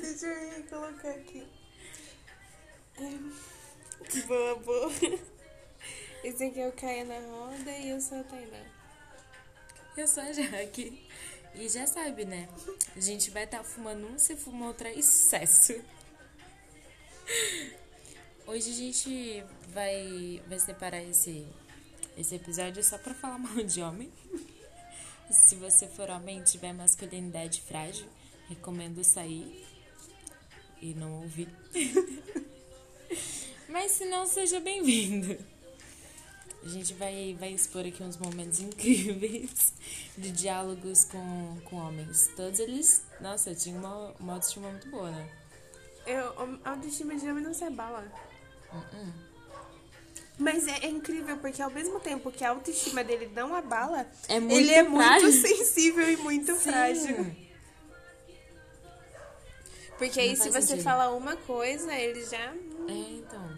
Deixa eu colocar aqui. Boa, boa. Esse aqui é o Caia na roda e eu sou a Tainá. Eu sou a Jaque. E já sabe, né? A gente vai estar tá fumando um, se fuma outro é excesso. Hoje a gente vai, vai separar esse, esse episódio só pra falar mal de homem. Se você for homem e tiver masculinidade frágil, recomendo sair e não ouvir. Mas se não, seja bem-vindo. A gente vai, vai expor aqui uns momentos incríveis de diálogos com, com homens. Todos eles, nossa, tinham uma, uma autoestima muito boa, né? Eu, a autoestima de homem não se abala. Uh -uh. Mas é, é, incrível, porque ao mesmo tempo que a autoestima dele não abala, é ele é frágil. muito sensível e muito Sim. frágil. Porque aí, se você sentido. fala uma coisa, ele já. É, então.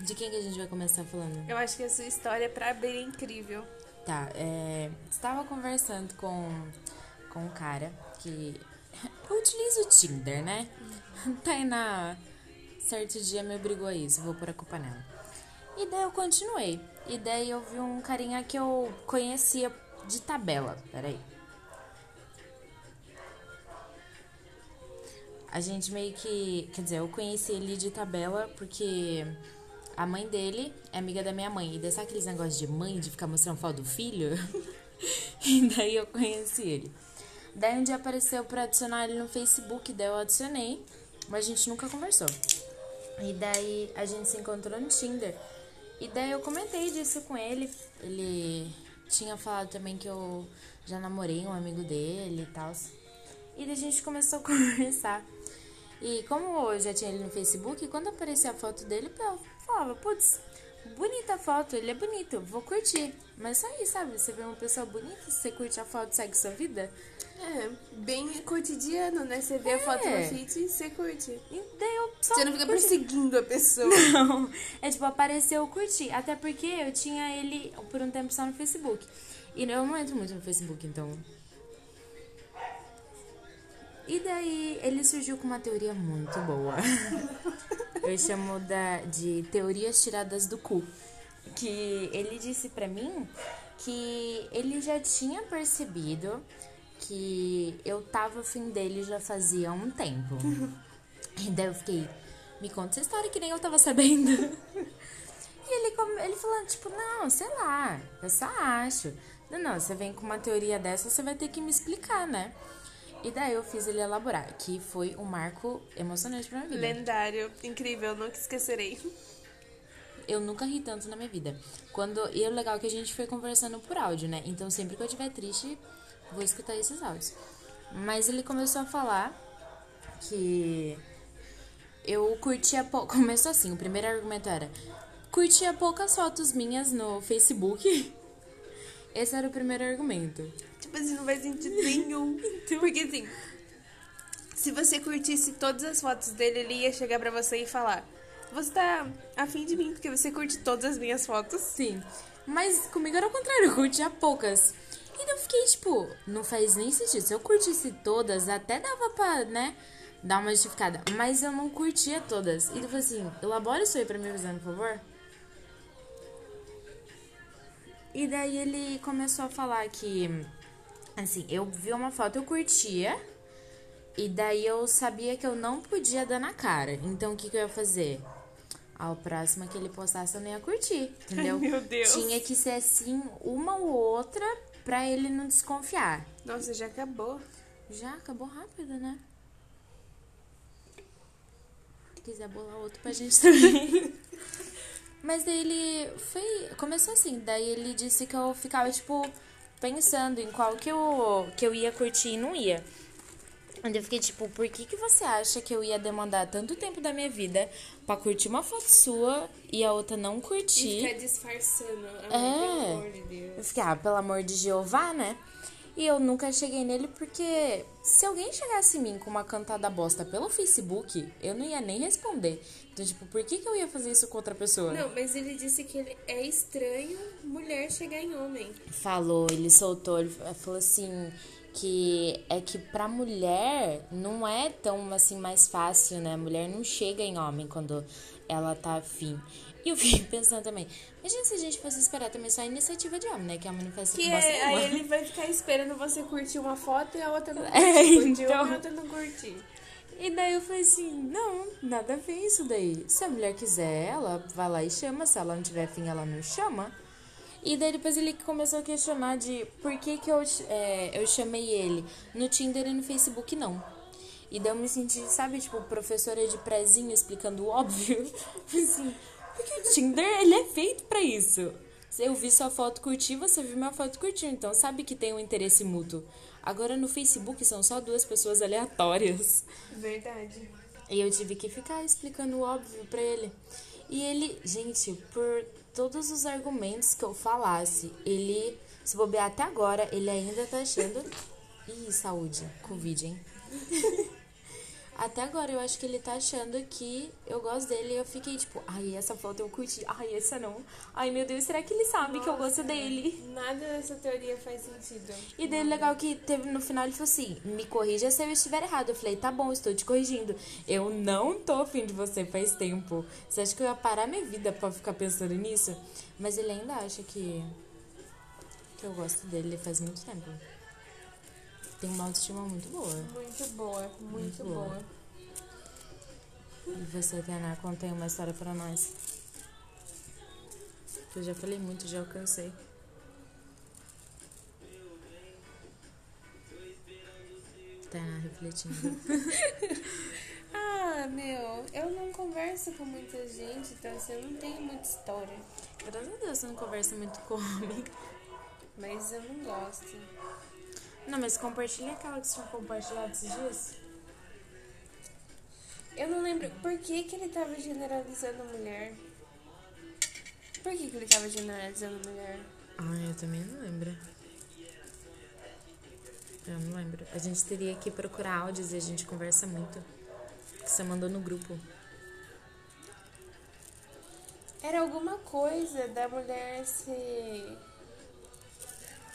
De quem que a gente vai começar falando? Eu acho que a sua história pra abrir é incrível. Tá, é, estava conversando com, com um cara que. Eu utilizo o Tinder, né? Tainá, certo dia me obrigou a isso, vou pôr a culpa nela. E daí eu continuei. E daí eu vi um carinha que eu conhecia de tabela. Peraí. A gente meio que. Quer dizer, eu conheci ele de tabela porque a mãe dele é amiga da minha mãe. E daí sabe aqueles negócios de mãe de ficar mostrando foto do filho? e daí eu conheci ele. Daí um dia apareceu pra adicionar ele no Facebook, daí eu adicionei, mas a gente nunca conversou. E daí a gente se encontrou no Tinder. E daí eu comentei disso com ele. Ele tinha falado também que eu já namorei um amigo dele e tal. E daí a gente começou a conversar. E como eu já tinha ele no Facebook, quando aparecia a foto dele, eu falava, putz, bonita a foto, ele é bonito, vou curtir. Mas só aí, sabe? Você vê uma pessoa bonita, você curte a foto, segue sua vida. É, bem cotidiano, né? Você vê a foto É. no feed e você curte. E daí eu só Você não fica curti. perseguindo a pessoa. Não, é tipo, apareceu, eu curti. Até porque eu tinha ele por um tempo só no Facebook. E eu não entro muito no Facebook, então. E daí ele surgiu com uma teoria muito boa. eu chamo da, de teorias tiradas do cu. Que ele disse pra mim que ele já tinha percebido que eu tava afim dele já fazia um tempo. E daí eu fiquei, me conta essa história que nem eu tava sabendo. E ele, ele falando, tipo, não, sei lá, eu só acho. Não, não, você vem com uma teoria dessa, você vai ter que me explicar, né? E daí eu fiz ele elaborar, que foi um marco emocionante pra minha vida. Lendário, incrível, nunca esquecerei. Eu nunca ri tanto na minha vida. Quando, e o legal é que a gente foi conversando por áudio, né? Então sempre que eu estiver triste, vou escutar esses áudios. Mas ele começou a falar que eu curtia pouco. Começou assim, o primeiro argumento era: curtia poucas fotos minhas no Facebook. Esse era o primeiro argumento. Tipo assim, não faz sentido nenhum. Porque assim, se você curtisse todas as fotos dele, ele ia chegar pra você e falar: Você tá afim de mim porque você curte todas as minhas fotos? Sim. Mas comigo era o contrário, eu curtia poucas. E eu fiquei, tipo, não faz nem sentido. Se eu curtisse todas, até dava pra, né, dar uma justificada. Mas eu não curtia todas. E ele falou assim, elabora isso aí pra mim, avisando, por favor. E daí ele começou a falar que, assim, eu vi uma foto, eu curtia. E daí eu sabia que eu não podia dar na cara. Então o que, que eu ia fazer? Ao próximo que ele postasse eu não ia curtir, entendeu? Ai, meu Deus. Tinha que ser assim, uma ou outra, pra ele não desconfiar. Nossa, já acabou. Já acabou rápido, né? Se quiser bolar outro pra gente também. Mas daí ele foi. Começou assim, daí ele disse que eu ficava, tipo, pensando em qual que eu, que eu ia curtir e não ia. Onde eu fiquei tipo, por que, que você acha que eu ia demandar tanto tempo da minha vida pra curtir uma foto sua e a outra não E curtir? ficar disfarçando. É. Pelo amor de Deus. Eu fiquei, ah, pelo amor de Jeová, né? E eu nunca cheguei nele porque se alguém chegasse em mim com uma cantada bosta pelo Facebook, eu não ia nem responder. Então, tipo, por que, que eu ia fazer isso com outra pessoa? Não, mas ele disse que ele é estranho mulher chegar em homem. Falou, ele soltou, ele falou assim que é que pra mulher não é tão assim mais fácil, né? A mulher não chega em homem quando ela tá afim. E eu fiquei pensando também, imagina se a gente fosse esperar também só a iniciativa de homem, né? Que a homem não faz Que é, aí ele vai ficar esperando você curtir uma foto e a outra não É, curtir. Curtir então. e a outra não curtir. E daí eu falei assim, não, nada a ver isso daí. Se a mulher quiser, ela vai lá e chama. Se ela não tiver fim, ela não chama. E daí depois ele começou a questionar de por que, que eu, é, eu chamei ele no Tinder e no Facebook não. E daí eu me senti, sabe, tipo, professora de prezinho explicando o óbvio. assim, porque o Tinder, ele é feito pra isso. Eu vi sua foto curtir, você viu minha foto curtir. Então sabe que tem um interesse mútuo. Agora no Facebook são só duas pessoas aleatórias. Verdade. E eu tive que ficar explicando o óbvio pra ele. E ele, gente, por todos os argumentos que eu falasse, ele, se bobear até agora, ele ainda tá achando. Ih, saúde, Covid, hein? Até agora eu acho que ele tá achando que eu gosto dele e eu fiquei tipo, ai, essa foto eu curti, ai, essa não. Ai, meu Deus, será que ele sabe que eu gosto dele? Nada dessa teoria faz sentido. E daí legal que teve no final ele falou assim: me corrija se eu estiver errado. Eu falei, tá bom, estou te corrigindo. Eu não tô afim de você faz tempo. Você acha que eu ia parar minha vida pra ficar pensando nisso? Mas ele ainda acha que. que eu gosto dele faz muito tempo. Tem uma autoestima muito boa. Muito boa, muito, Muito boa. boa. E você, Tainá, conta aí uma história pra nós. Eu já falei muito, já alcancei. Tainá refletindo. Ah, meu, eu não converso com muita gente, então assim, eu não tenho muita história. Graças a Deus, você não conversa muito com homem. Mas eu não gosto. Não, mas compartilha aquela que você tinha compartilhado esses dias. Eu não lembro por que, que ele tava generalizando mulher. Por que, que ele tava generalizando mulher? Ah, eu também não lembro. Eu não lembro. A gente teria que procurar áudios e a gente conversa muito. Você mandou no grupo. Era alguma coisa da mulher ser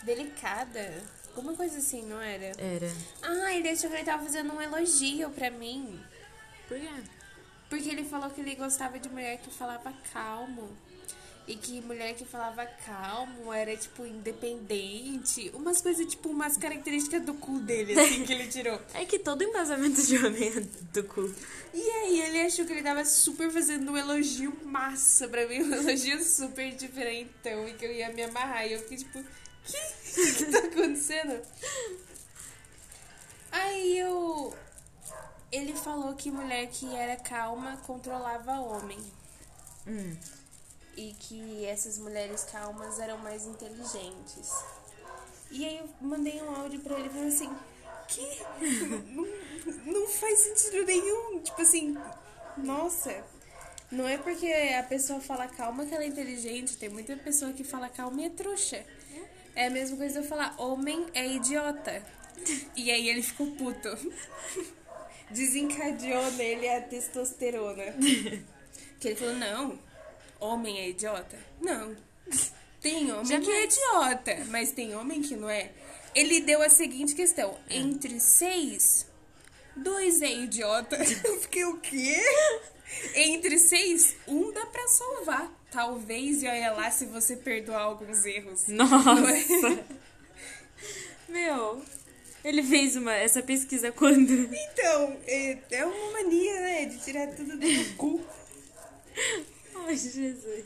delicada. Alguma coisa assim, não era? Era. Ah, ele achou que ele tava fazendo um elogio pra mim. Por quê? Porque ele falou que ele gostava de mulher que falava calmo. E que mulher que falava calmo era, tipo, independente. Umas coisas, tipo, umas características do cu dele, assim, que ele tirou. É que todo embasamento de homem é do cu. E aí ele achou que ele tava super fazendo um elogio massa pra mim. Um elogio super diferentão. E que eu ia me amarrar. E eu fiquei, tipo, que? O que tá acontecendo? Aí eu... Ele falou que mulher que era calma controlava homem. Hum. e que essas mulheres calmas eram mais inteligentes. E aí eu mandei um áudio pra ele falando assim, que não, não faz sentido nenhum. Tipo assim, nossa, não é porque a pessoa fala calma que ela é inteligente. Tem muita pessoa que fala calma e é trouxa. É a mesma coisa eu falar homem é idiota. E aí ele ficou puto. Desencadeou nele a testosterona. Que ele falou, não, homem é idiota? Não. Tem homem que é idiota, mas tem homem que não é. Ele deu a seguinte questão: entre seis, dois é idiota. Eu fiquei o quê? Entre seis, um dá pra salvar. Talvez, e olha lá se você perdoar alguns erros. Nossa! É? Meu, ele fez uma, essa pesquisa quando? Então, é, é uma mania, né? De tirar tudo do cu. Ai, Jesus.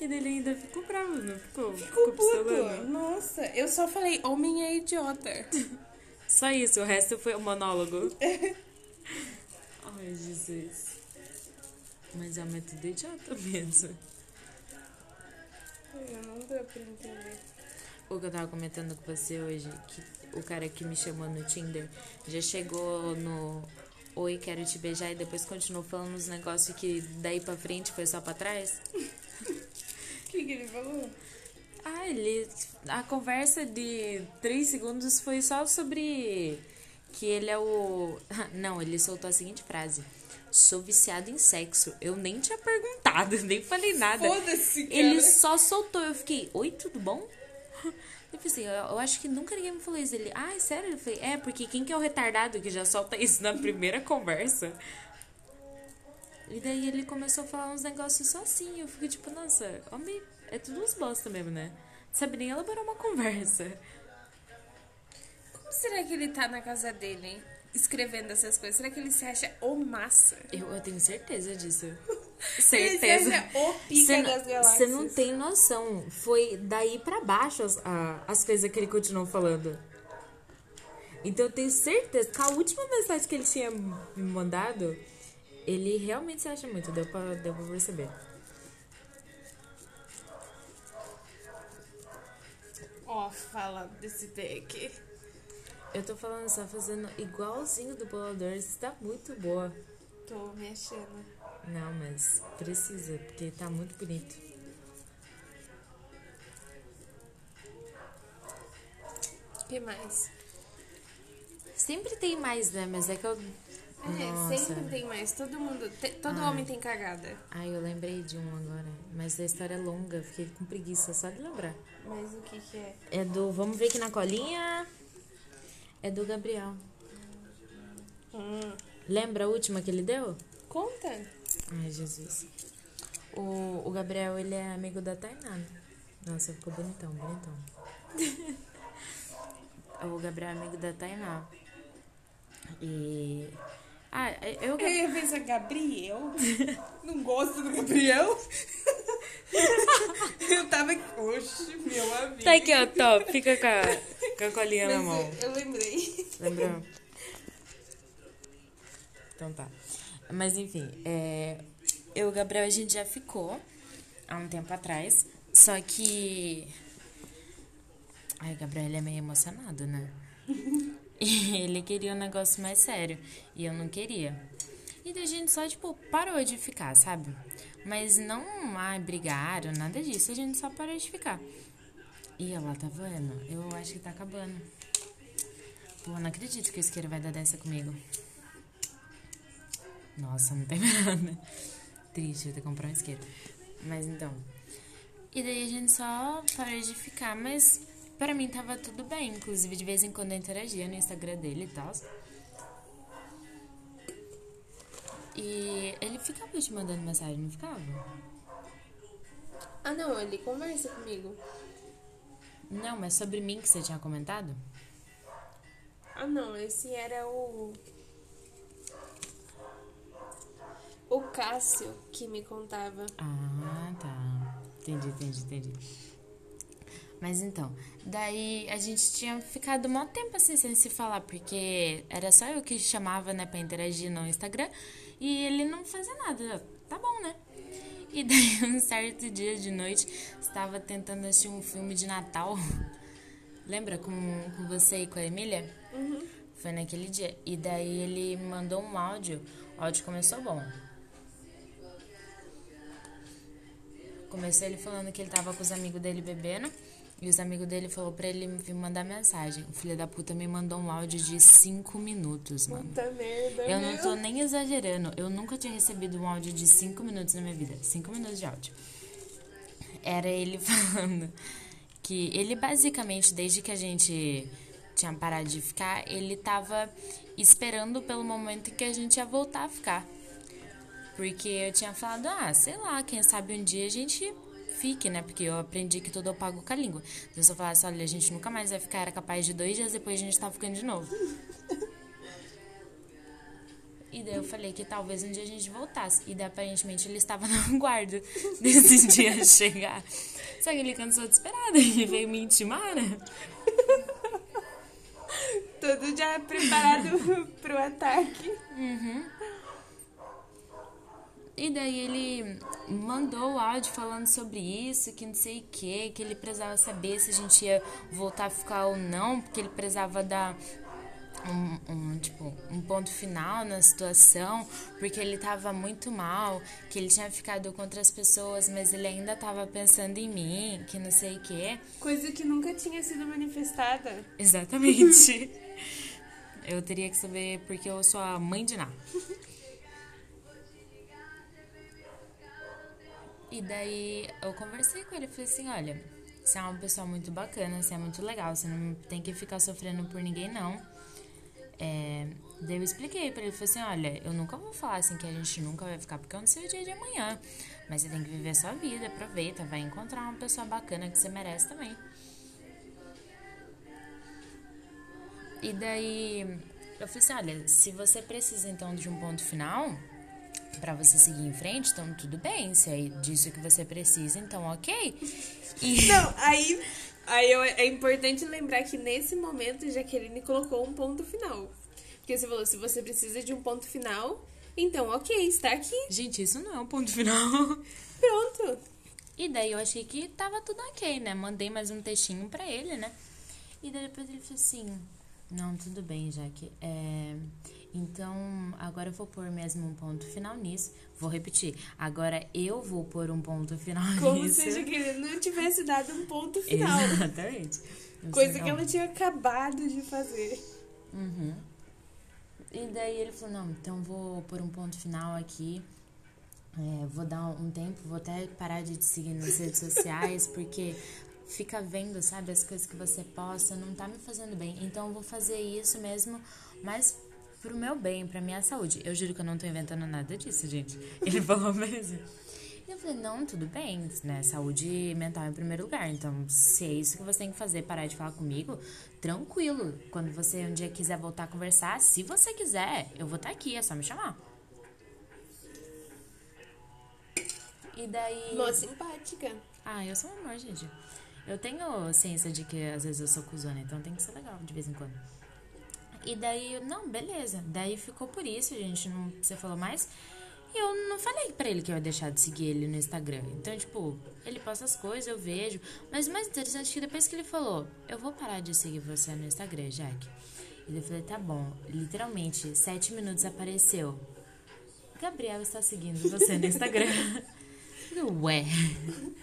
E dele ainda ficou bravo, não ficou? Ficou puto. pistolando? Nossa, eu só falei, homem é idiota. Só isso, o resto foi um monólogo. Ai, Jesus. Mas é um método idiota mesmo. Eu não deu pra entender. O que eu tava comentando com você hoje, que o cara que me chamou no Tinder já chegou no Oi, quero te beijar e depois continuou falando uns negócios que daí pra frente foi só pra trás. O que, que ele falou? Ah, ele. A conversa de três segundos foi só sobre que ele é o. Não, ele soltou a seguinte frase. Sou viciado em sexo. Eu nem tinha perguntado, nem falei nada. Foda-se, cara. Ele só soltou. Eu fiquei, oi, tudo bom? Eu pensei, eu, eu acho que nunca ninguém me falou isso. Ele, ah, é sério? Eu falei, é, porque quem que é o retardado que já solta isso na primeira conversa? E daí ele começou a falar uns negócios só assim. Eu fiquei tipo, nossa, homem, é tudo uns bosta mesmo, né? Sabe nem elaborar uma conversa. Como será que ele tá na casa dele escrevendo essas coisas? Será que ele se acha o massa? Eu, eu tenho certeza disso. Ele certeza. acha o pica Você das galáxias. você não tem noção. Foi daí pra baixo as, a- as coisas que ele continuou falando. Então eu tenho certeza que a última mensagem que ele tinha me mandado, ele realmente se acha muito. Deu pra, deu pra perceber. Ó, fala desse deck. Eu tô falando só fazendo igualzinho do bolador. Isso tá muito boa. Tô me achando. Não, mas precisa, porque tá muito bonito. O que mais? Sempre tem mais, né? Mas é que eu. É, Nossa. sempre tem mais. Todo mundo. te- todo Ah. homem tem cagada. Ai, eu lembrei de um agora. Mas a história é longa, fiquei com preguiça só de lembrar. Mas o que que é? É do. Vamos ver aqui na colinha. É do Gabriel. Hum. Lembra a última que ele deu? Conta. Ai, Jesus. O, o Gabriel, ele é amigo da Tainá. Nossa, ficou bonitão, bonitão. o Gabriel é amigo da Tainá. E. Ah, eu. Eu ia pensar, Gabriel? Não gosto do Gabriel? Eu tava. Oxe, meu amigo. Tá aqui, ó, top. Fica com a, com a colinha na Mas mão. eu, eu lembrei. Lembrou? Então tá. Mas enfim, é, eu e o Gabriel a gente já ficou há um tempo atrás. Só que. Ai, o Gabriel ele é meio emocionado, né? E ele queria um negócio mais sério. E eu não queria. E a gente só, tipo, parou de ficar, sabe? Mas não, ai, brigaram, nada disso. A gente só parou de ficar. E ela tá vendo? Eu acho que tá acabando. Pô, não acredito que o isqueiro vai dar dessa comigo. Nossa, não tem nada. Triste, vou ter que comprar um isqueiro. Mas então. E daí a gente só parou de ficar, mas pra mim tava tudo bem. Inclusive, de vez em quando eu interagia no Instagram dele e tal. E ele ficava te mandando mensagem, não ficava? Ah, não, ele conversa comigo. Não, mas sobre mim que você tinha comentado? Ah, não, esse era o. O Cássio que me contava. Ah, tá. Entendi, entendi, entendi. Mas então, daí a gente tinha ficado um tempo assim sem se falar, porque era só eu que chamava, né, pra interagir no Instagram e ele não fazia nada. Tá bom, né? E daí, um certo dia de noite, estava tentando assistir um filme de Natal. Lembra com, com você e com a Emília? Foi naquele dia. E daí ele mandou um áudio. O áudio começou bom. Começou ele falando que ele tava com os amigos dele bebendo. E os amigos dele falou pra ele me mandar mensagem. O filho da puta me mandou um áudio de 5 minutos, mano. Puta merda. Eu não tô nem exagerando. Eu nunca tinha recebido um áudio de 5 minutos na minha vida. 5 minutos de áudio. Era ele falando que ele basicamente, desde que a gente tinha parado de ficar, ele tava esperando pelo momento em que a gente ia voltar a ficar. Porque eu tinha falado, ah, sei lá, quem sabe um dia a gente fique, né? Porque eu aprendi que tudo eu pago com a língua. Então, se eu falasse, olha, a gente nunca mais vai ficar, era capaz de dois dias depois a gente tava ficando de novo. E daí eu falei que talvez um dia a gente voltasse. E daí aparentemente ele estava no guarda desse dia chegar. Só que ele cansou de esperar, ele veio me intimar, né? Todo já preparado pro ataque. E daí ele mandou o áudio falando sobre isso, que não sei o que, que ele precisava saber se a gente ia voltar a ficar ou não, porque ele precisava dar um, um, tipo, um ponto final na situação, porque ele tava muito mal, que ele tinha ficado com outras pessoas, mas ele ainda tava pensando em mim, que não sei o quê. Coisa que nunca tinha sido manifestada. Exatamente. eu teria que saber porque eu sou a mãe de Ná. E daí eu conversei com ele, falei assim, olha, você é uma pessoa muito bacana, você é muito legal, você não tem que ficar sofrendo por ninguém não. É, daí eu expliquei pra ele, falei assim, olha, eu nunca vou falar assim que a gente nunca vai ficar, porque eu não sei o dia de amanhã. Mas você tem que viver a sua vida, aproveita, vai encontrar uma pessoa bacana que você merece também. E daí eu falei assim, olha, se você precisa então de um ponto final, para você seguir em frente, então tudo bem. Se é disso que você precisa, então ok. E... Não, aí, aí eu, é importante lembrar que nesse momento Jaqueline colocou um ponto final. Porque você falou, se você precisa de um ponto final, então ok, está aqui. Gente, isso não é um ponto final. Pronto. E daí eu achei que tava tudo ok, né? Mandei mais um textinho pra ele, né? E daí depois ele falou assim: Não, tudo bem, Jaque. É então, agora eu vou pôr mesmo um ponto final nisso. Vou repetir. Agora eu vou pôr um ponto final Como nisso. Como se ele não tivesse dado um ponto final. Exatamente. Coisa que ela tinha acabado de fazer. Uhum. E daí ele falou, não, então vou pôr um ponto final aqui. É, vou dar um tempo, vou até parar de te seguir nas redes sociais, porque fica vendo, sabe, as coisas que você posta, não tá me fazendo bem. Então eu vou fazer isso mesmo, mas pro meu bem, pra minha saúde. Eu juro que eu não tô inventando nada disso, gente. Ele falou mesmo. E eu falei, não, tudo bem, né? Saúde mental em primeiro lugar. Então, se é isso que você tem que fazer, parar de falar comigo, tranquilo. Quando você um dia quiser voltar a conversar, se você quiser, eu vou estar tá aqui, é só me chamar. E daí. Mó simpática. Ah, eu sou um amor, gente. Eu tenho ciência de que às vezes eu sou cuzona, então tem que ser legal de vez em quando. E daí, não, beleza. Daí ficou por isso, gente. Não, você falou mais. E eu não falei pra ele que eu ia deixar de seguir ele no Instagram. Então, tipo, ele posta as coisas, eu vejo. Mas o mais interessante é que depois que ele falou, eu vou parar de seguir você no Instagram, Jack. E eu falei, tá bom. Literalmente, sete minutos apareceu. Gabriel está seguindo você no Instagram. Ué.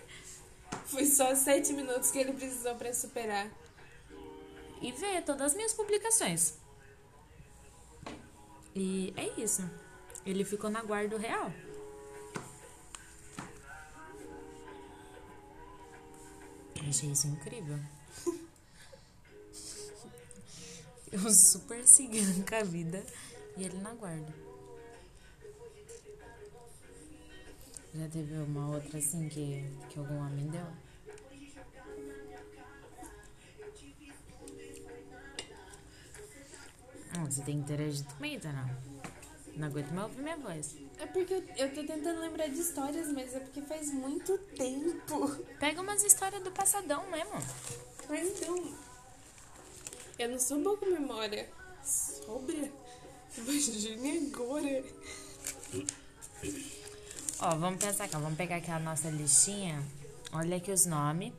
Foi só sete minutos que ele precisou para superar. E ver todas as minhas publicações. E é isso. Ele ficou na guarda real. Achei isso incrível. Eu super seguindo com a vida e ele na guarda. Já teve uma outra assim que, que algum homem deu? Você tem que interagir tá não? Não aguento mais ouvir minha voz. É porque eu, eu tô tentando lembrar de histórias, mas é porque faz muito tempo. Pega umas histórias do passadão mesmo. Mas então. Eu não sou boa com memória. Sobra? Imagine agora. Ó, vamos pensar aqui, vamos pegar aqui a nossa listinha. Olha aqui os nomes.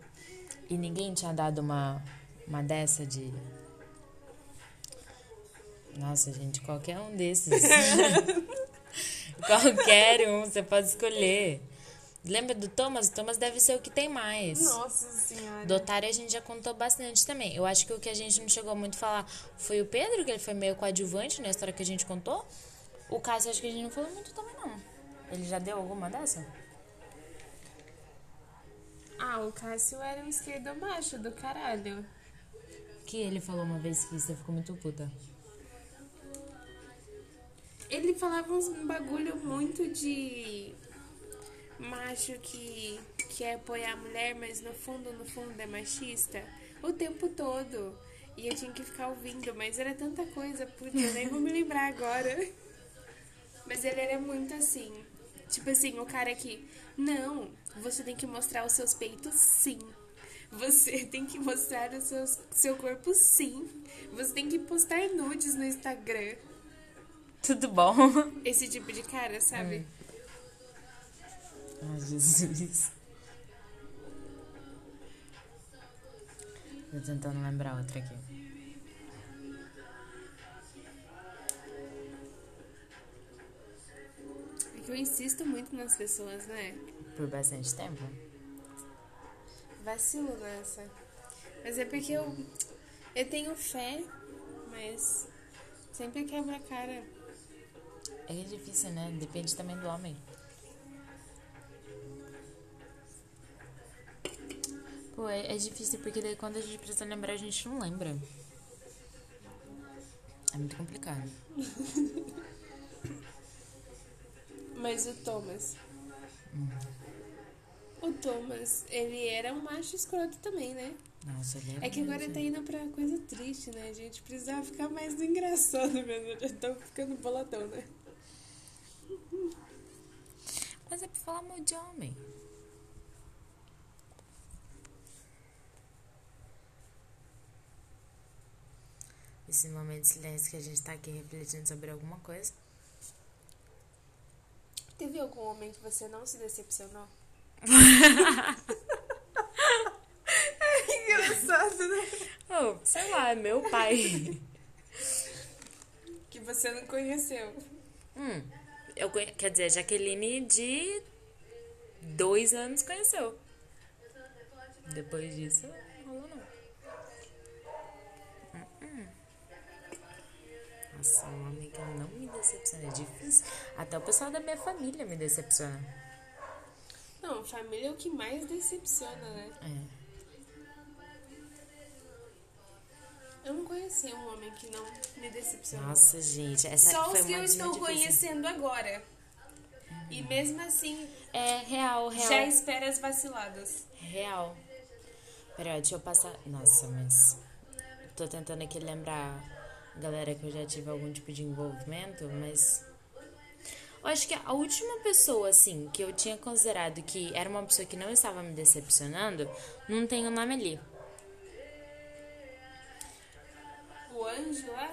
E ninguém tinha dado uma, uma dessa de nossa, gente, qualquer um desses. qualquer um, você pode escolher. Lembra do Thomas? O Thomas deve ser o que tem mais. Nossa senhora. Do Otário a gente já contou bastante também. Eu acho que o que a gente não chegou muito a falar foi o Pedro, que ele foi meio coadjuvante na história que a gente contou. O Cássio acho que a gente não falou muito também, não. Ele já deu alguma dessa? Ah, o Cássio era um esquerdo macho do caralho. Que ele falou uma vez que você ficou muito puta. Ele falava uns bagulho muito de macho que quer apoiar a mulher, mas no fundo, no fundo é machista. O tempo todo. E eu tinha que ficar ouvindo, mas era tanta coisa, putz, eu nem vou me lembrar agora. Mas ele era muito assim. Tipo assim, o cara que, não, você tem que mostrar os seus peitos sim. Você tem que mostrar o seu, seu corpo sim. Você tem que postar nudes no Instagram. Tudo bom? Esse tipo de cara, sabe? É. Ai, Jesus. Tô tentando lembrar outra aqui. É que eu insisto muito nas pessoas, né? Por bastante tempo. Vacilo nessa. Mas é porque eu, eu tenho fé, mas sempre quebra a cara. É é difícil, né? Depende também do homem. Pô, é, é difícil porque daí quando a gente precisa lembrar, a gente não lembra. É muito complicado. Mas o Thomas. O Thomas, ele era um macho escroto também, né? Nossa, ele É que agora tá indo pra coisa triste, né? A gente precisava ficar mais do engraçado mesmo. Já tô ficando boladão, né? Mas é pra falar mal de homem. Esse momento de silêncio que a gente tá aqui refletindo sobre alguma coisa. Teve algum homem que você não se decepcionou? Engraçado, né? Oh, sei lá, é meu pai. Que você não conheceu. hum, eu. Quer dizer, a Jaqueline de dois anos conheceu. Depois disso, não rolou não. Hum. Nossa, um homem que não me decepciona. É difícil. Até o pessoal da minha família me decepciona. Não, família é o que mais decepciona, né? É. Eu não conheci um homem que não me decepcionou. Nossa, gente, essa Só foi os que eu estou mais difíceis. conhecendo agora. E mesmo assim, É real, real. já espera as vaciladas. Real. Pera, deixa eu passar. Nossa, mas. Tô tentando aqui lembrar a galera que eu já tive algum tipo de envolvimento, mas. Eu acho que a última pessoa, assim, que eu tinha considerado que era uma pessoa que não estava me decepcionando, não tem o nome ali. O anjo lá.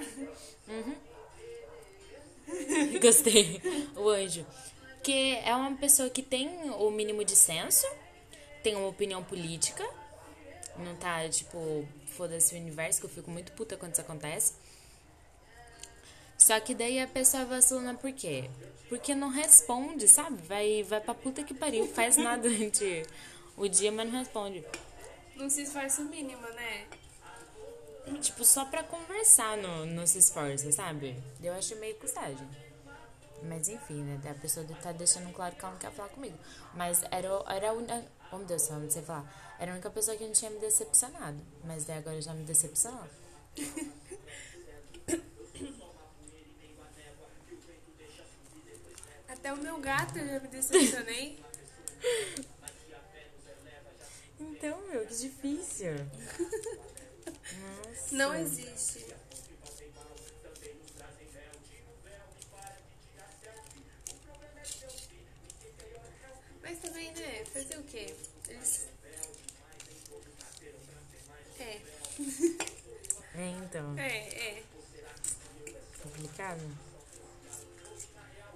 Gostei. O anjo. Que é uma pessoa que tem o mínimo de senso, tem uma opinião política, não tá, tipo, foda-se o universo, que eu fico muito puta quando isso acontece. Só que daí a pessoa vacilando por quê? Porque não responde, sabe? Vai, vai pra puta que pariu, faz nada durante o dia, mas não responde. Não se esforça o mínimo, né? Tipo, só pra conversar no, não se esforça, sabe? Eu acho meio custagem. Mas enfim, né? A pessoa tá deixando claro que ela não quer falar comigo. Mas era, era a única. Oh meu Deus, eu não sei falar. Era a única pessoa que não tinha me decepcionado. Mas daí agora já me decepcionou. Até o meu gato eu já me decepcionei. Então, meu, que difícil. Nossa. Não existe. Mas também, né? Fazer o quê? Eles. É, É, então. é, é. Complicado.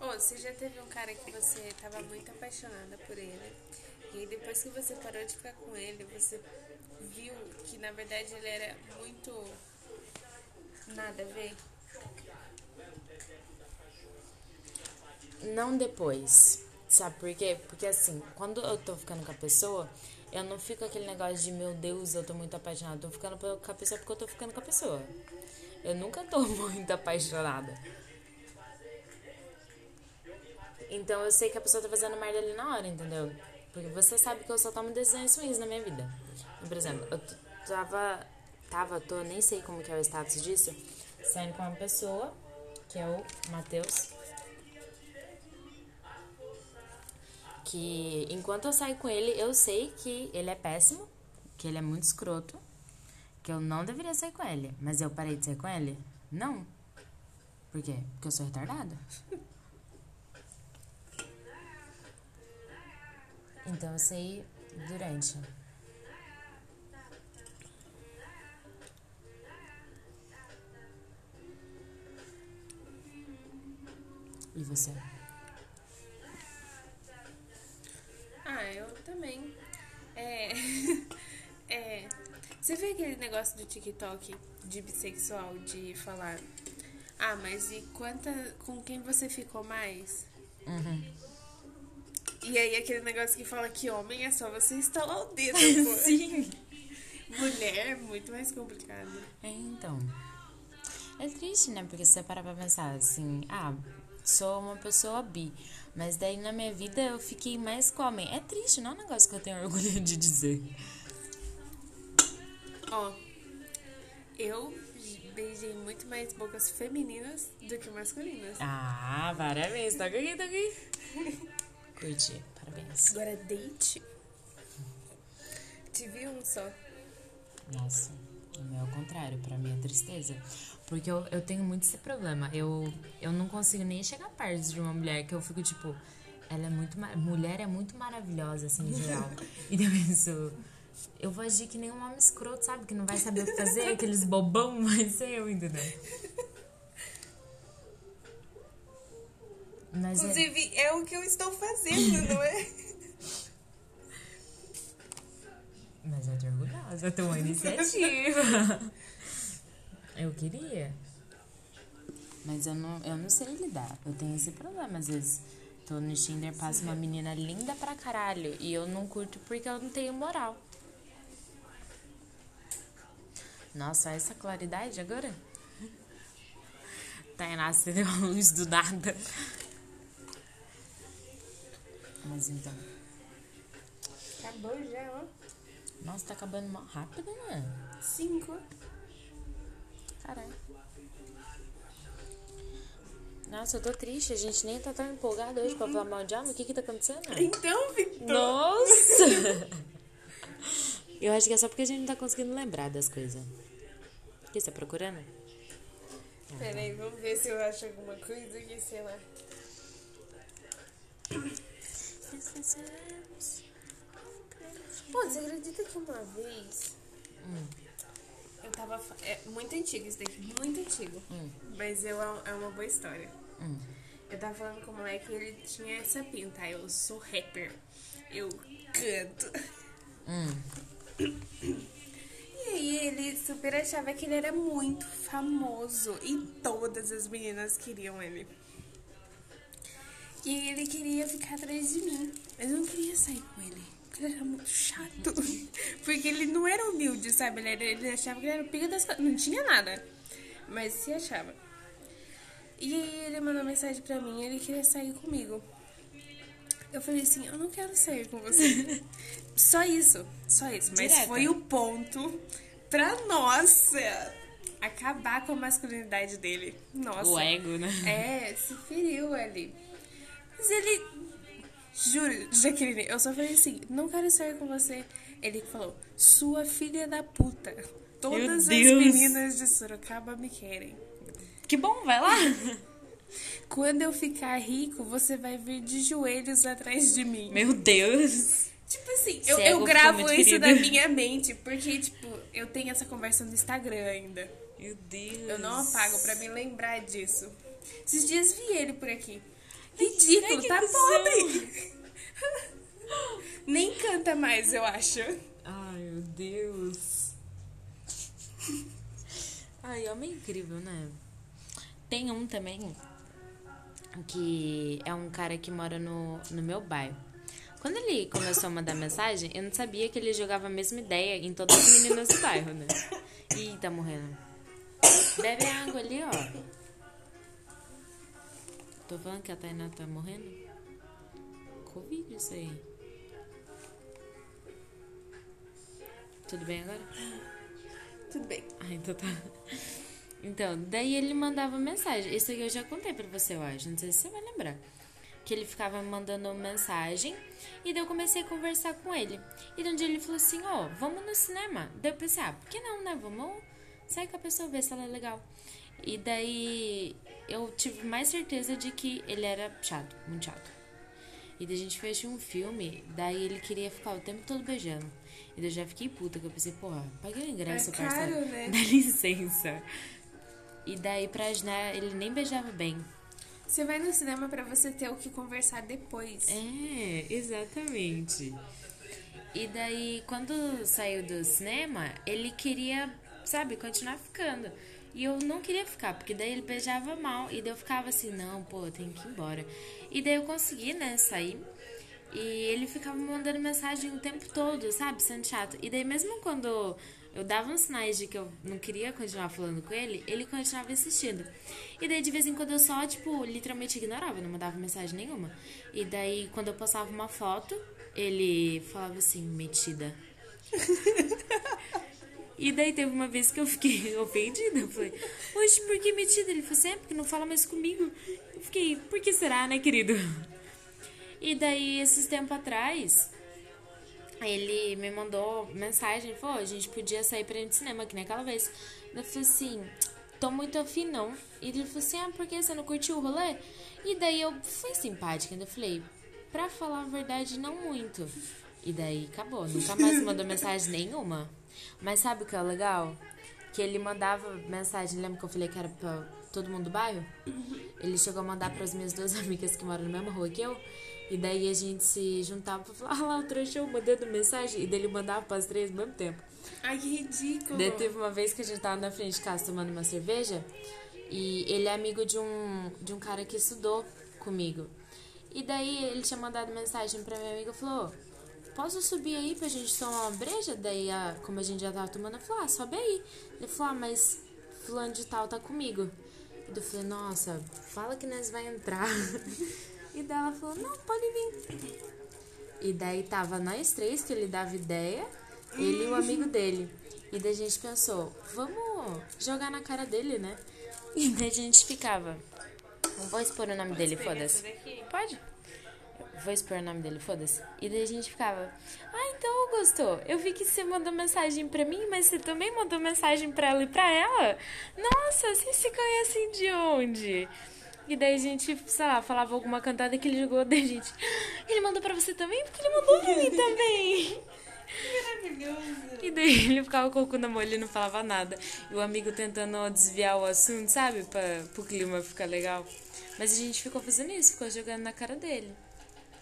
Ô, você já teve um cara que você tava muito apaixonada por ele. E depois que você parou de ficar com ele, você viu que na verdade ele era muito. nada a ver. Não depois. Sabe por quê? Porque assim, quando eu tô ficando com a pessoa, eu não fico aquele negócio de meu Deus, eu tô muito apaixonada. Eu tô ficando com a pessoa porque eu tô ficando com a pessoa. Eu nunca tô muito apaixonada. Então eu sei que a pessoa tá fazendo merda ali na hora, entendeu? Porque você sabe que eu só tomo decisões ruins na minha vida. Por exemplo, eu tava. Tava, tô, nem sei como que é o status disso. Saindo com uma pessoa, que é o Matheus. que enquanto eu saio com ele, eu sei que ele é péssimo, que ele é muito escroto, que eu não deveria sair com ele. Mas eu parei de sair com ele? Não. Por quê? Porque eu sou retardada. Então eu sei durante. E você? Ah, eu também. É. é. Você vê aquele negócio do TikTok de bissexual de falar. Ah, mas e quanta. com quem você ficou mais? Uhum. E aí aquele negócio que fala que homem é só você instalar o dedo. Sim. Mulher é muito mais complicado. É, então. É triste, né? Porque se você parar pra pensar assim, ah, sou uma pessoa bi. Mas daí na minha vida eu fiquei mais com homem. É triste, não é um negócio que eu tenho orgulho de dizer. Ó, eu beijei muito mais bocas femininas do que masculinas. Ah, parabéns. Toca aqui, toca aqui. Curti, parabéns. Agora date. Tive um só. Nossa, o meu é o contrário, pra mim é tristeza. Porque eu, eu tenho muito esse problema. Eu, eu não consigo nem chegar perto de uma mulher que eu fico tipo. Ela é muito. Mulher é muito maravilhosa, assim, em geral. E eu penso. Eu vou agir que nem um homem escroto, sabe? Que não vai saber o que fazer, aqueles bobão, vai ser eu, entendeu? Mas é, Inclusive, é o que eu estou fazendo, não é? tô uma iniciativa. Eu queria. Mas eu não, eu não sei lidar. Eu tenho esse problema. Às vezes tô no Tinder, passa uma menina linda pra caralho. E eu não curto porque eu não tenho moral. Nossa, olha essa claridade agora. Tainá acendeu a luz do nada. Mas então. Acabou já, ó. Nossa, tá acabando mal rápido, né? Cinco. Caralho. Nossa, eu tô triste. A gente nem tá tão empolgado hoje pra falar mal de alma. O que que tá acontecendo? Então, Victor. Nossa! Eu acho que é só porque a gente não tá conseguindo lembrar das coisas. O que você tá procurando? Peraí, vamos ver se eu acho alguma coisa aqui, sei lá. Pô, você acredita que uma vez eu tava. É muito antigo isso daqui, muito antigo. Mas eu, é uma boa história. Hum. Eu tava falando com o moleque que ele tinha essa pinta. Eu sou rapper. Eu canto. Hum. E aí ele super achava que ele era muito famoso e todas as meninas queriam ele. E ele queria ficar atrás de mim. Mas eu não queria sair com ele. Era muito chato. Porque ele não era humilde, sabe? Ele, era- ele achava que ele era o pica das coisas. Não tinha nada. Mas se achava. E aí ele mandou mensagem pra mim, ele queria sair comigo. Eu falei assim, eu não quero sair com você. só isso, só isso. Mas Direta. foi o ponto pra nossa acabar com a masculinidade dele. Nossa. O ego, né? É, se feriu ali. Mas ele. Juro, Jaqueline, eu só falei assim: não quero sair com você. Ele falou: sua filha da puta. Todas as meninas de Sorocaba me querem. Que bom, vai lá. Quando eu ficar rico, você vai vir de joelhos atrás de mim. Meu Deus. Tipo assim, eu, eu gravo isso querido. na minha mente, porque, tipo, eu tenho essa conversa no Instagram ainda. Meu Deus. Eu não apago pra me lembrar disso. Esses dias vi ele por aqui. Ridículo, Ai, que tá cuzão. pobre. Nem canta mais, eu acho. Ai, meu Deus. Ai, homem incrível, né? Tem um também que é um cara que mora no, no meu bairro. Quando ele começou a mandar mensagem, eu não sabia que ele jogava a mesma ideia em todas as meninas do bairro, né? Ih, tá morrendo. Bebe água ali, ó. Tô falando que a Tainá tá morrendo? Covid isso aí. Tudo bem agora? Tudo bem. Ah, então tá. Então, daí ele mandava mensagem. Isso aqui eu já contei pra você, eu acho. Não sei se você vai lembrar. Que ele ficava me mandando mensagem. E daí eu comecei a conversar com ele. E daí um dia ele falou assim: Ó, vamos no cinema. Daí eu pensei: Ah, por que não, né? Vamos sair com a pessoa, ver se ela é legal. E daí eu tive mais certeza de que ele era chato, muito chato. E daí a gente fez um filme, daí ele queria ficar o tempo todo beijando. E daí eu já fiquei puta, que eu pensei, porra, paguei o ingresso, É caro, parceiro. né? Dá licença. E daí pra né, ele nem beijava bem. Você vai no cinema pra você ter o que conversar depois. É, exatamente. E daí, quando saiu do cinema, ele queria, sabe, continuar ficando. E eu não queria ficar, porque daí ele beijava mal. E daí eu ficava assim, não, pô, eu tenho que ir embora. E daí eu consegui, né, sair. E ele ficava mandando mensagem o tempo todo, sabe? Sendo chato. E daí, mesmo quando eu dava uns sinais de que eu não queria continuar falando com ele, ele continuava insistindo. E daí, de vez em quando, eu só, tipo, literalmente ignorava, não mandava mensagem nenhuma. E daí, quando eu postava uma foto, ele falava assim, metida. E daí teve uma vez que eu fiquei ofendida. Eu falei, oxe, por que metida? Ele falou assim, é porque não fala mais comigo. Eu fiquei, por que será, né, querido? E daí, esses tempos atrás, ele me mandou mensagem, falou, a gente podia sair pra ir no cinema, que nem aquela vez. Eu falei assim, tô muito afim não. E ele falou assim, ah, por que você não curtiu o rolê? E daí eu fui simpática, ainda falei, pra falar a verdade, não muito. E daí acabou, nunca mais mandou mensagem nenhuma. Mas sabe o que é legal? Que ele mandava mensagem, lembra que eu falei que era pra todo mundo do bairro? Ele chegou a mandar para as minhas duas amigas que moram na mesma rua que eu. E daí a gente se juntava pra falar, ah lá, o trouxa mandando mensagem. E daí ele mandava pras três ao mesmo tempo. Ai, que ridículo. Daí teve uma vez que a gente tava na frente de casa tomando uma cerveja. E ele é amigo de um, de um cara que estudou comigo. E daí ele tinha mandado mensagem pra minha amiga e falou, posso subir aí pra gente tomar uma breja? Daí, a, como a gente já tava tomando, eu falei, ah, sobe aí. Ele falou, ah, mas fulano de tal tá comigo. E eu falei, nossa, fala que nós vai entrar. E daí ela falou, não, pode vir. E daí tava nós três, que ele dava ideia, ele e o amigo dele. E daí a gente pensou, vamos jogar na cara dele, né? E daí a gente ficava. Não vou expor o nome dele, foda-se. Pode? Vou expor o nome dele, foda-se. E daí a gente ficava. Ah, então, Augusto, eu vi que você mandou mensagem pra mim, mas você também mandou mensagem pra ela e pra ela? Nossa, vocês se conhecem de onde? E daí a gente, sei lá, falava alguma cantada que ele jogou, daí a gente. Ele mandou pra você também? Porque ele mandou pra mim também. Maravilhoso. E daí ele ficava com o cu na mão, ele não falava nada. E o amigo tentando desviar o assunto, sabe? Pra, pro clima ficar legal. Mas a gente ficou fazendo isso, ficou jogando na cara dele.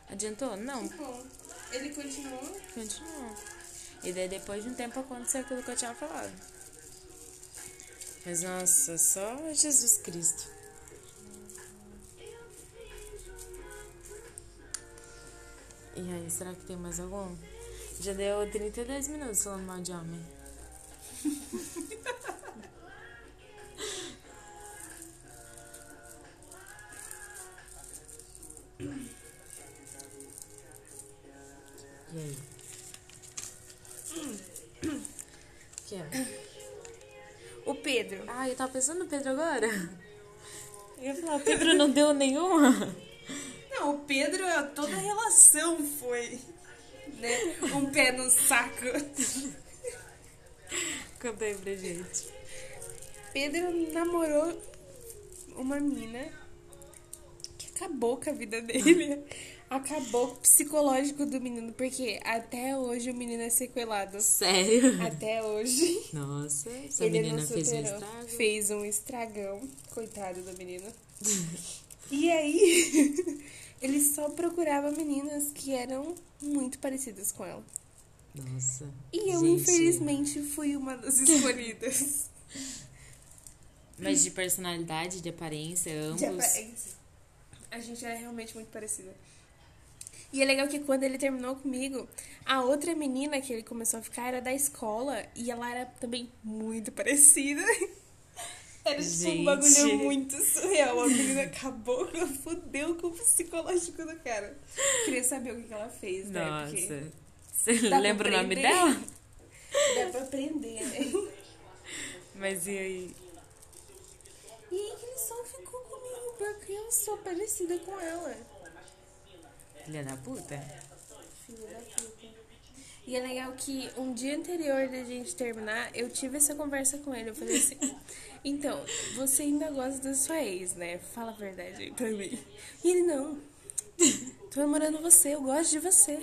Adiantou? Não. Bom, ele continuou. Continuou. E daí depois de um tempo aconteceu aquilo que eu tinha falado. Mas nossa, só Jesus Cristo. E aí, será que tem mais algum? Já deu 32 minutos falando mal de homem. pensando no Pedro agora. Eu ia falar, o Pedro não deu nenhuma. Não, o Pedro, toda a relação foi, né? Um pé no saco. Conta aí pra gente. Pedro namorou uma mina que acabou com a vida dele. Acabou o psicológico do menino, porque até hoje o menino é sequelado. Sério? Até hoje. Nossa, essa ele menina não fez um superou. estrago. Fez um estragão. Coitado do menino. e aí, ele só procurava meninas que eram muito parecidas com ela. Nossa. E eu, Gente. infelizmente, fui uma das escolhidas. Mas de personalidade, de aparência, ambos. De aparência. A gente era realmente muito parecida. E é legal que quando ele terminou comigo, a outra menina que ele começou a ficar era da escola e ela era também muito parecida. Era tipo um bagulho muito surreal. A menina acabou, fudeu com o psicológico do cara. Queria saber o que que ela fez, né? Porque Nossa. Você lembra o nome dela? dá pra aprender, né? Mas e aí? E aí que ele só ficou comigo porque eu sou parecida com ela. Filha da puta? Filho da puta. E é legal que um dia anterior da gente terminar, eu tive essa conversa com ele. Eu falei assim: Então, você ainda gosta da sua ex, né? Fala a verdade aí pra mim. E ele: Não. Tô namorando você, eu gosto de você.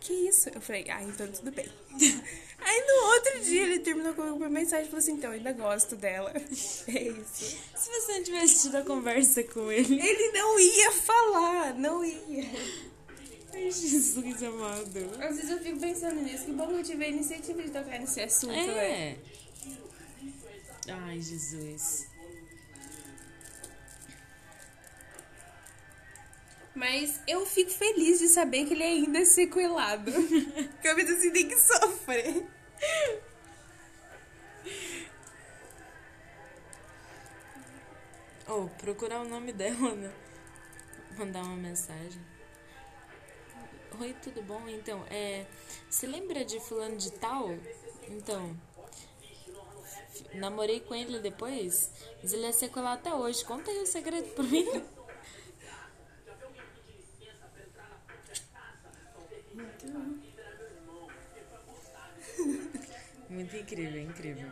Que isso? Eu falei: Ah, então tudo bem. Aí no outro dia ele terminou comigo por mensagem e falou assim: Então, eu ainda gosto dela. É isso. Se você não tivesse tido a conversa com ele. Ele não ia falar, não ia. Ai, Jesus amado. Às vezes eu fico pensando nisso. Que bom que eu tive a iniciativa de tocar nesse assunto, né? É. Ai, Jesus. Mas eu fico feliz de saber que ele ainda é sequelado. Porque eu assim, tem que sofrer. Ou procurar o nome dela, né? Mandar uma mensagem. Oi, tudo bom? Então, é. Você lembra de fulano de tal? Então. Namorei com ele depois, mas ele é sequelado até hoje. Conta aí o segredo pra mim. Muito incrível, incrível.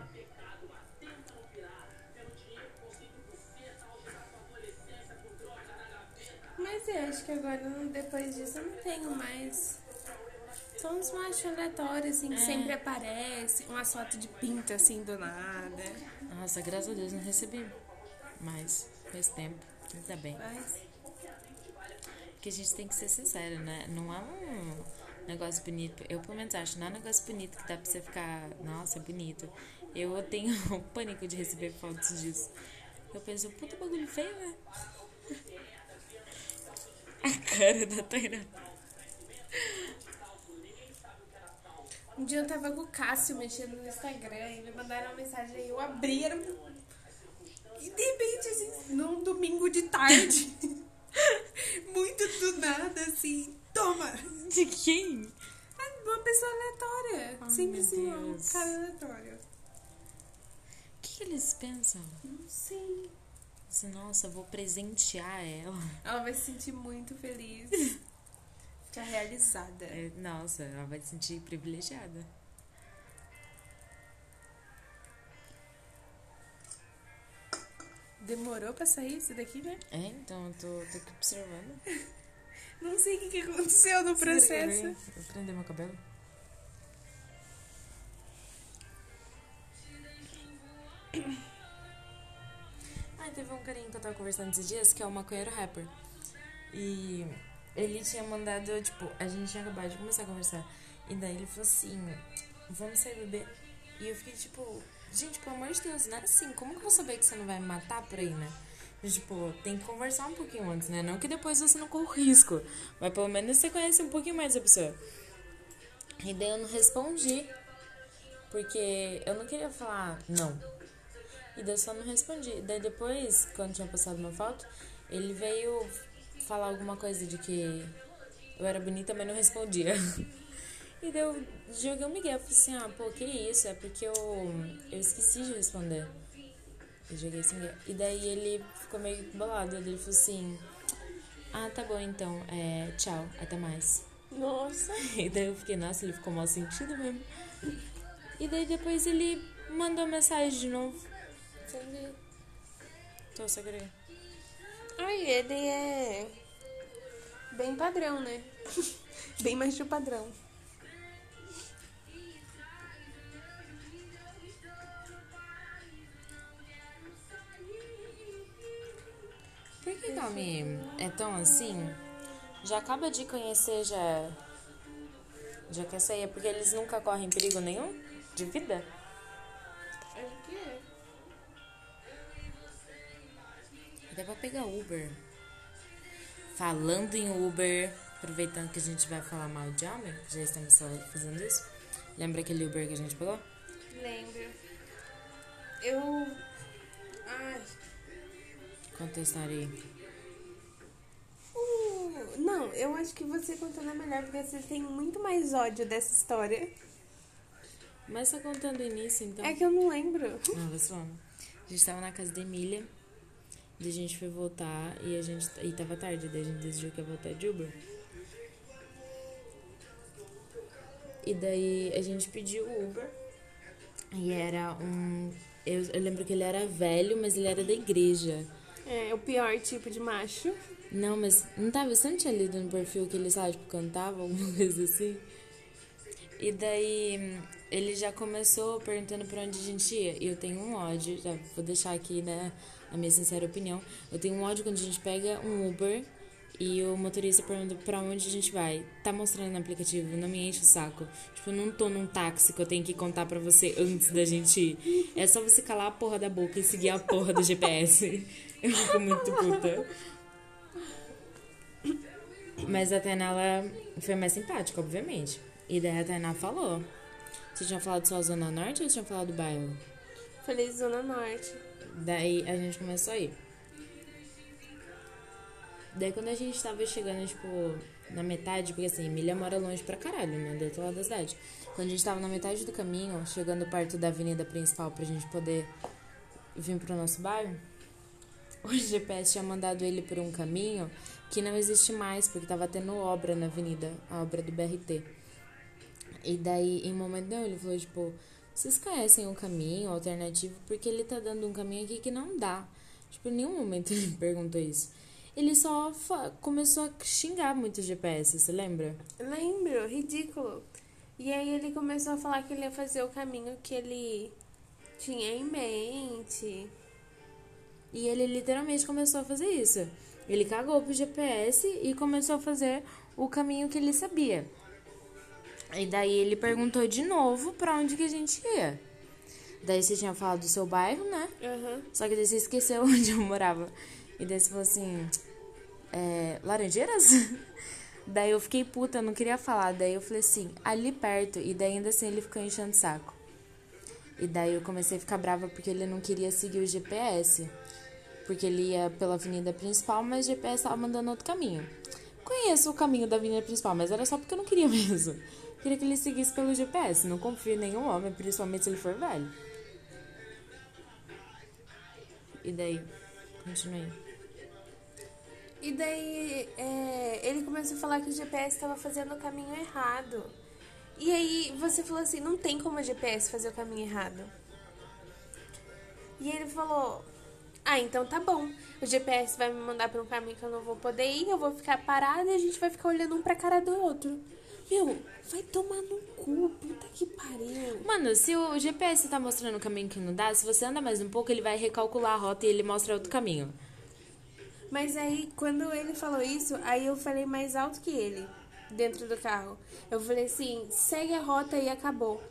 Que agora, depois disso, eu não tenho mais. São uns machos aleatórios, assim, que É. sempre aparece. Uma foto de pinta, assim, do nada. Nossa, graças a Deus não recebi mais. Faz tempo. Ainda bem. Mas, Porque a gente tem que ser sincero, né? Não é um negócio bonito. Eu, pelo menos, acho. Não é um negócio bonito que dá pra você ficar... Nossa, bonito. Eu tenho pânico de receber fotos disso. Eu penso, puta bagulho feio, né? A cara da Taira. um dia eu tava com o Cássio mexendo no Instagram e me mandaram uma mensagem aí. Eu abri, era um- E de repente, assim, num domingo de tarde. muito do nada, assim. Toma! De quem? Uma pessoa aleatória. Ai, Sempre assim, um cara aleatório. O que, que eles pensam? Não sei. Assim, nossa, eu vou presentear ela. Ela vai se sentir muito feliz. Ficar realizada. É, nossa, ela vai se sentir privilegiada. Demorou pra sair isso daqui, né? É, então eu tô, tô aqui observando. Não sei o que, que aconteceu no processo. Eu prender meu cabelo. Ai, teve um carinha que eu tava conversando esses dias, que é o maconheiro rapper. E ele tinha mandado, tipo, a gente tinha acabado de começar a conversar. E daí ele falou assim, vamos sair beber. E eu fiquei tipo, gente, pelo amor de Deus, não é assim. Como que eu vou saber que você não vai me matar por aí, né? Tipo, tem que conversar um pouquinho antes, né? Não que depois você não corra risco. Mas pelo menos você conhece um pouquinho mais a pessoa. E daí eu não respondi. Porque eu não queria falar não. E daí eu só não respondi. Daí depois, quando tinha postado uma foto, ele veio falar alguma coisa de que eu era bonita, mas não respondia. E daí eu joguei um migué. Eu falei assim, ah, pô, que isso? É porque eu, eu esqueci de responder. Eu joguei esse migué. E daí ele ficou meio bolado. Ele falou assim, ah, tá bom então. É, tchau, até mais. Nossa. E daí eu fiquei, nossa, ele ficou mal sentido mesmo. E daí depois ele mandou mensagem de novo. Tô segurei. Ai, ele é bem padrão, né? bem mais de padrão. Por que Calmi é tão assim? Já acaba de conhecer, já. Já quer sair? É porque eles nunca correm perigo nenhum de vida? Dá pra pegar Uber. Falando em Uber, aproveitando que a gente vai falar mal de homem, já estamos só fazendo isso. Lembra aquele Uber que a gente pegou? Lembro. Eu. Ai. Conta a história aí. Uh, não, eu acho que você contando é melhor, porque você tem muito mais ódio dessa história. Mas tá contando o início, então. É que eu não lembro. Ah, vacilando. A gente tava na casa da Emília. Daí a gente foi voltar e a gente. E tava tarde, daí a gente decidiu que ia voltar de Uber. E daí a gente pediu o Uber. E era um. Eu, eu lembro que ele era velho, mas ele era da igreja. É, o pior tipo de macho. Não, mas não tava. Você não tinha lido no perfil que ele, sabe, tipo, cantava, alguma coisa assim? E daí ele já começou perguntando pra onde a gente ia. E eu tenho um ódio, já vou deixar aqui, né, a minha sincera opinião. Eu tenho um ódio quando a gente pega um Uber e o motorista pergunta pra onde a gente vai. Tá mostrando no aplicativo, não me enche o saco. Tipo, não tô num táxi que eu tenho que contar pra você antes da gente ir. É só você calar a porra da boca e seguir a porra do GPS. Eu fico muito puta. Mas a Tainá, ela foi mais simpática, obviamente. E daí a Tainá falou. Você tinha falado só Zona Norte ou tinha falado do bairro? Falei Zona Norte. Daí a gente começou a ir. Daí quando a gente tava chegando, tipo, na metade, porque assim, Emília mora longe pra caralho, né? Do outro lado da cidade. Quando a gente tava na metade do caminho, chegando perto da avenida principal pra gente poder vir pro nosso bairro, o GPS tinha mandado ele por um caminho que não existe mais, porque tava tendo obra na avenida, a obra do BRT. E daí, em momento não, ele falou, tipo, vocês conhecem o caminho alternativo? Porque ele tá dando um caminho aqui que não dá. Tipo, em nenhum momento ele perguntou isso. Ele só começou a xingar muito o GPS, você lembra? Lembro, ridículo. E aí ele começou a falar que ele ia fazer o caminho que ele tinha em mente. E ele literalmente começou a fazer isso. Ele cagou pro GPS e começou a fazer o caminho que ele sabia. E daí ele perguntou de novo pra onde que a gente ia. Daí você tinha falado do seu bairro, né? Uhum. Só que daí você esqueceu onde eu morava. E daí você falou assim: é, Laranjeiras? daí eu fiquei puta, não queria falar. Daí eu falei assim: ali perto. E daí ainda assim ele ficou enchendo o saco. E daí eu comecei a ficar brava porque ele não queria seguir o GPS. Porque ele ia pela avenida principal, mas o GPS tava mandando outro caminho. Conheço o caminho da avenida principal, mas era só porque eu não queria mesmo. Queria que ele seguisse pelo GPS. Não confio em nenhum homem, principalmente se ele for velho. E daí? Continue. E daí é, ele começou a falar que o GPS estava fazendo o caminho errado. E aí você falou assim, não tem como o GPS fazer o caminho errado. E ele falou, ah, então tá bom. O GPS vai me mandar para um caminho que eu não vou poder ir, eu vou ficar parada e a gente vai ficar olhando um pra cara do outro. Meu, vai tomar no cu, puta que pariu. Mano, se o GPS tá mostrando o caminho que não dá, se você anda mais um pouco, ele vai recalcular a rota e ele mostra outro caminho. Mas aí, quando ele falou isso, aí eu falei mais alto que ele, dentro do carro. Eu falei assim, segue a rota e acabou.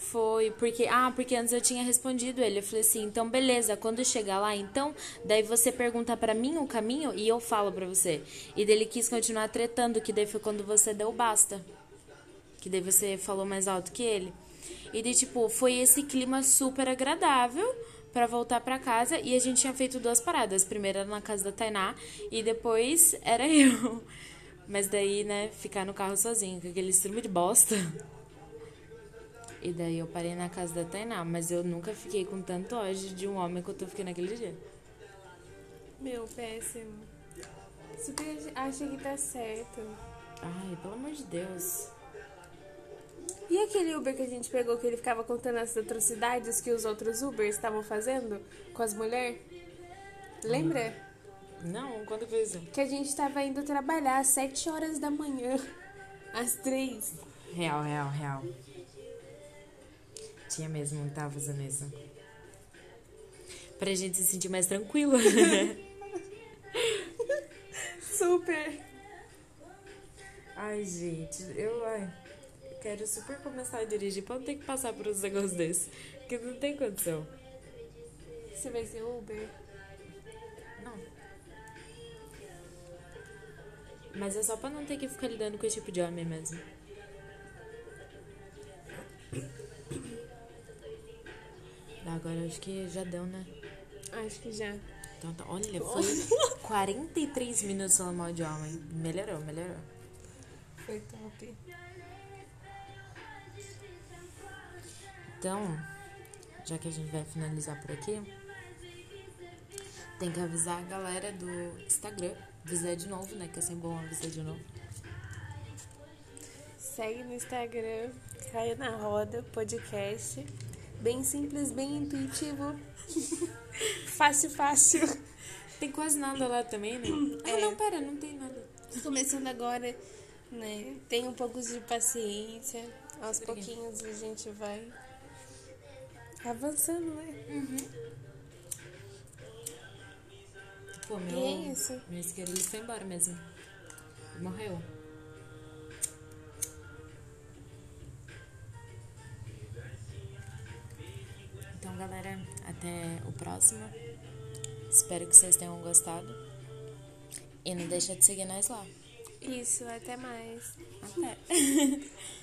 Foi porque, ah, porque antes eu tinha respondido ele. Eu falei assim, então beleza, quando chegar lá, então, daí você pergunta para mim o caminho e eu falo para você. E dele quis continuar tretando, que daí foi quando você deu basta. Que daí você falou mais alto que ele. E daí, tipo, foi esse clima super agradável para voltar para casa e a gente tinha feito duas paradas. Primeiro era na casa da Tainá e depois era eu. Mas daí, né, ficar no carro sozinho, com aquele estrumo de bosta. E daí eu parei na casa da Tainá, mas eu nunca fiquei com tanto ódio de um homem que eu fiquei naquele dia. Meu, péssimo. Super acha que tá certo. Ai, pelo amor de Deus. E aquele Uber que a gente pegou que ele ficava contando as atrocidades que os outros Ubers estavam fazendo com as mulheres? Lembra? Não, quando isso? Que a gente tava indo trabalhar às 7 horas da manhã. Às 3. Real, real, real. Tinha mesmo, tava fazendo isso. Pra gente se sentir mais tranquila, né? Super. Ai, gente, eu ai, quero super começar a dirigir pra não ter que passar por uns negócios desses. Porque não tem condição. Você vai ser Uber? Não. Mas é só pra não ter que ficar lidando com esse tipo de homem mesmo. Agora acho que já deu, né? Acho que já. Então, tá. Olha, foi 43 minutos falando mal de homem. Melhorou, melhorou. Foi top. Então, já que a gente vai finalizar por aqui, tem que avisar a galera do Instagram. Avisar de novo, né? Que é sempre bom avisar de novo. Segue no Instagram, Caia na Roda Podcast. Bem simples, bem intuitivo. fácil, fácil. Tem quase nada lá também, né? É. Ah, não, pera, não tem nada. Começando agora, né? Tem um pouco de paciência. Aos pouquinhos a gente vai avançando, né? Uhum. Pô, meu, E é isso. meu isqueiro ele foi embora mesmo. Morreu. Galera, até o próximo. Espero que vocês tenham gostado. E não deixa de seguir nós lá. Isso, até mais. Até.